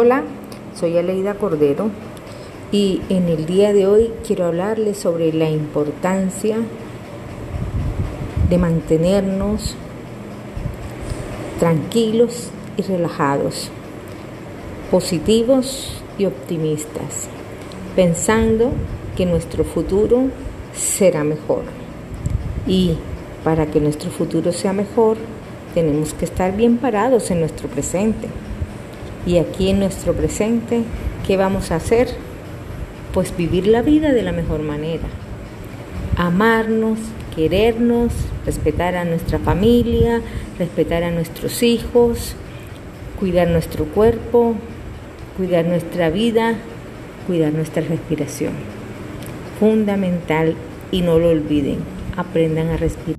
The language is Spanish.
Hola, soy Aleida Cordero y en el día de hoy quiero hablarles sobre la importancia de mantenernos tranquilos y relajados, positivos y optimistas, pensando que nuestro futuro será mejor. Y para que nuestro futuro sea mejor, tenemos que estar bien parados en nuestro presente. Y aquí en nuestro presente, ¿qué vamos a hacer? Pues vivir la vida de la mejor manera. Amarnos, querernos, respetar a nuestra familia, respetar a nuestros hijos, cuidar nuestro cuerpo, cuidar nuestra vida, cuidar nuestra respiración. Fundamental y no lo olviden, aprendan a respirar.